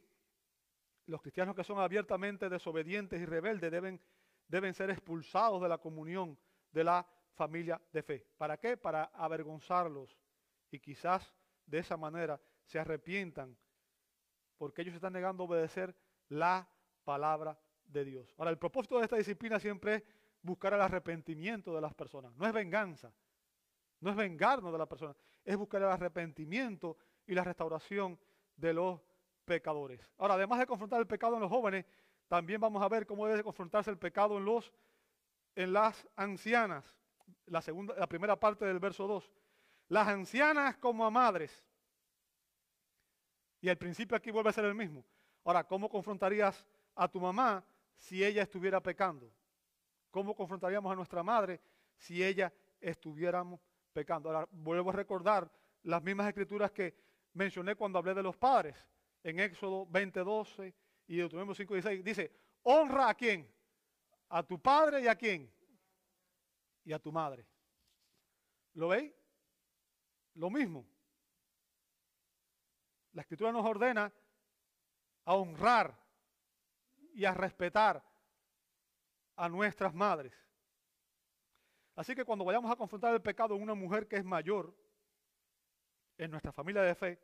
los cristianos que son abiertamente desobedientes y rebeldes deben, deben ser expulsados de la comunión de la familia de fe. ¿Para qué? Para avergonzarlos y quizás de esa manera se arrepientan porque ellos están negando obedecer la palabra de Dios. Ahora, el propósito de esta disciplina siempre es buscar el arrepentimiento de las personas. No es venganza, no es vengarnos de las personas, es buscar el arrepentimiento y la restauración de los pecadores. Ahora, además de confrontar el pecado en los jóvenes, también vamos a ver cómo debe confrontarse el pecado en los en las ancianas. La segunda la primera parte del verso 2. Las ancianas como a madres. Y el principio aquí vuelve a ser el mismo. Ahora, ¿cómo confrontarías a tu mamá si ella estuviera pecando? ¿Cómo confrontaríamos a nuestra madre si ella estuviéramos pecando? Ahora, vuelvo a recordar las mismas escrituras que mencioné cuando hablé de los padres. En Éxodo 20:12 y Deuteronomio 5:16 dice, honra a quién? A tu padre y a quién? Y a tu madre. ¿Lo veis? Lo mismo. La escritura nos ordena a honrar y a respetar a nuestras madres. Así que cuando vayamos a confrontar el pecado en una mujer que es mayor en nuestra familia de fe,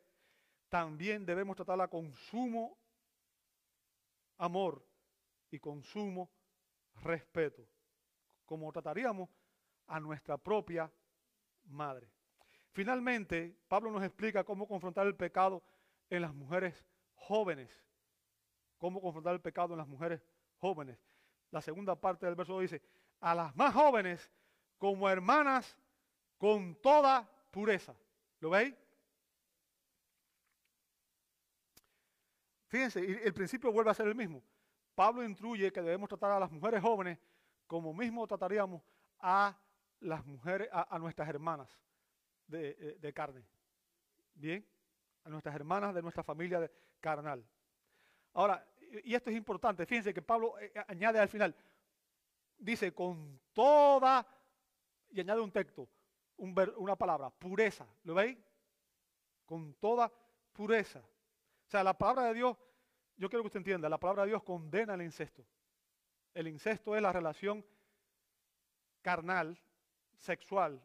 también debemos tratarla con sumo amor y con sumo respeto, como trataríamos a nuestra propia madre. Finalmente, Pablo nos explica cómo confrontar el pecado en las mujeres jóvenes cómo confrontar el pecado en las mujeres jóvenes. La segunda parte del verso dice, a las más jóvenes como hermanas con toda pureza. ¿Lo veis? Fíjense, el principio vuelve a ser el mismo. Pablo instruye que debemos tratar a las mujeres jóvenes como mismo trataríamos a las mujeres, a, nuestras hermanas de, eh, de, carne. Bien, a nuestras hermanas de nuestra familia carnal. Ahora, y esto es importante, fíjense que Pablo eh, eh, añade al final, dice con toda, y añade un texto, una palabra, pureza, ¿lo veis? Con toda pureza. O sea, la palabra de Dios, yo quiero que usted entienda, la palabra de Dios condena el incesto. El incesto es la relación carnal, sexual,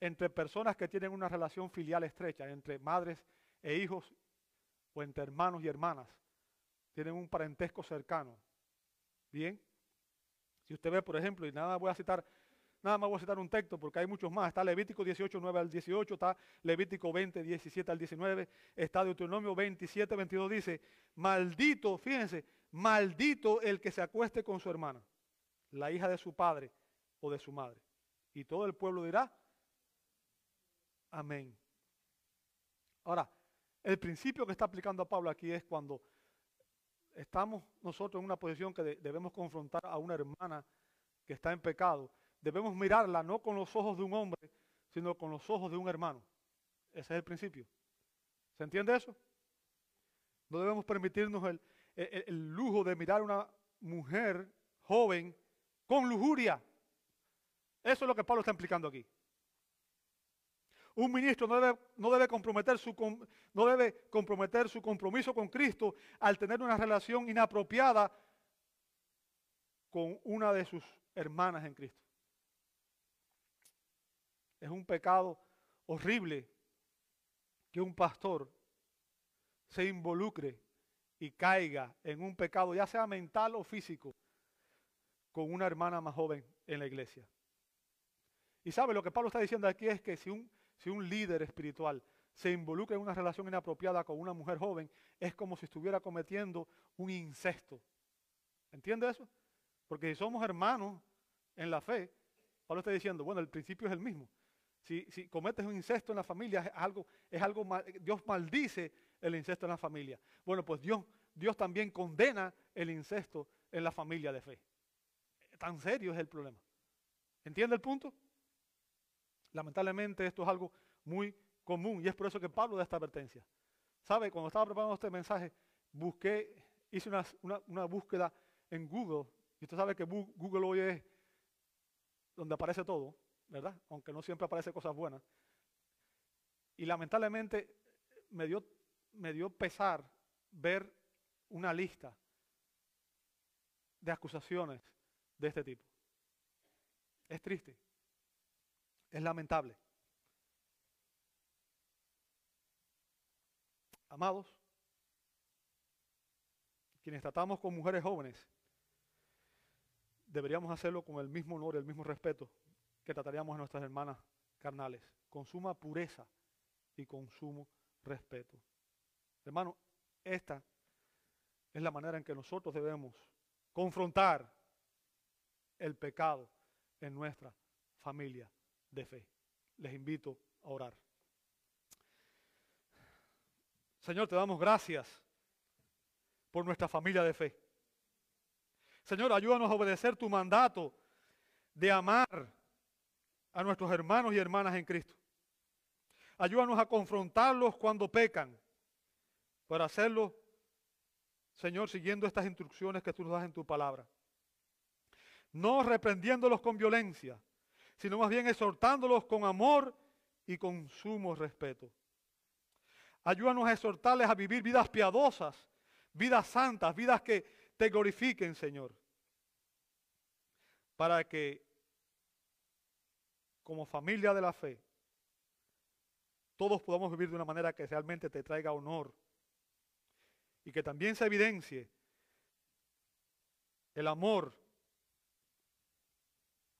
entre personas que tienen una relación filial estrecha, entre madres e hijos o entre hermanos y hermanas tienen un parentesco cercano. Bien. Si usted ve, por ejemplo, y nada voy a citar, nada más voy a citar un texto porque hay muchos más. Está Levítico 18, 9 al 18, está Levítico 20, 17 al 19, está Deuteronomio 27, 22, dice, maldito, fíjense, maldito el que se acueste con su hermana, la hija de su padre o de su madre. Y todo el pueblo dirá, amén. Ahora, el principio que está aplicando a Pablo aquí es cuando estamos nosotros en una posición que debemos confrontar a una hermana que está en pecado, debemos mirarla no con los ojos de un hombre, sino con los ojos de un hermano. Ese es el principio. ¿Se entiende eso? No debemos permitirnos el, el lujo de mirar a una mujer joven con lujuria. Eso es lo que Pablo está implicando aquí. Un ministro no debe, no debe, comprometer su, no debe comprometer su compromiso con Cristo al tener una relación inapropiada con una de sus hermanas en Cristo. Es un pecado horrible que un pastor se involucre y caiga en un pecado, ya sea mental o físico, con una hermana más joven en la iglesia. Y sabe, lo que Pablo está diciendo aquí es que si un, líder espiritual se involucra en una relación inapropiada con una mujer joven, es como si estuviera cometiendo un incesto. ¿Entiende eso? Porque si somos hermanos en la fe, Pablo está diciendo, bueno, el principio es el mismo. Si, cometes un incesto en la familia, es algo, es Dios maldice el incesto en la familia. Bueno, pues Dios, Dios también condena el incesto en la familia de fe. Tan serio es el problema. ¿Entiende el punto? Lamentablemente esto es algo muy común y es por eso que Pablo da esta advertencia. ¿Sabe? Cuando estaba preparando este mensaje, busqué, hice una, búsqueda en Google y usted sabe que Google hoy es donde aparece todo, ¿verdad? Aunque no siempre aparece cosas buenas. Y lamentablemente me dio, me dio pesar ver una lista de acusaciones de este tipo. Es triste. Es lamentable. Amados, quienes tratamos con mujeres jóvenes, deberíamos hacerlo con el mismo honor, el mismo respeto que trataríamos a nuestras hermanas carnales, con suma pureza y con sumo respeto. Hermano, esta es la manera en que nosotros debemos confrontar el pecado en nuestra familia de fe. Les invito a orar. Señor, te damos gracias por nuestra familia de fe. Señor, ayúdanos a obedecer tu mandato de amar a nuestros hermanos y hermanas en Cristo. Ayúdanos a confrontarlos cuando pecan, para hacerlo, Señor, siguiendo estas instrucciones que tú nos das en tu palabra no reprendiéndolos con violencia, sino más bien exhortándolos con amor y con sumo respeto. Ayúdanos a exhortarles a vivir vidas piadosas, vidas santas, vidas que te glorifiquen, Señor. Para que, como familia de la fe, todos podamos vivir de una manera que realmente te traiga honor y que también se evidencie el amor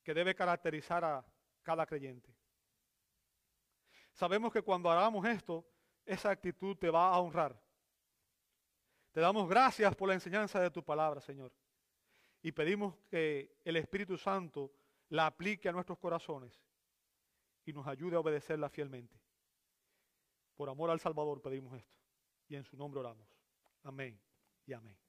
que debe caracterizar a cada creyente. Sabemos que cuando hagamos esto, esa actitud te va a honrar. Te damos gracias por la enseñanza de tu palabra, Señor. Y pedimos que el Espíritu Santo la aplique a nuestros corazones y nos ayude a obedecerla fielmente. Por amor al Salvador pedimos esto. Y en su nombre oramos. Amén y amén.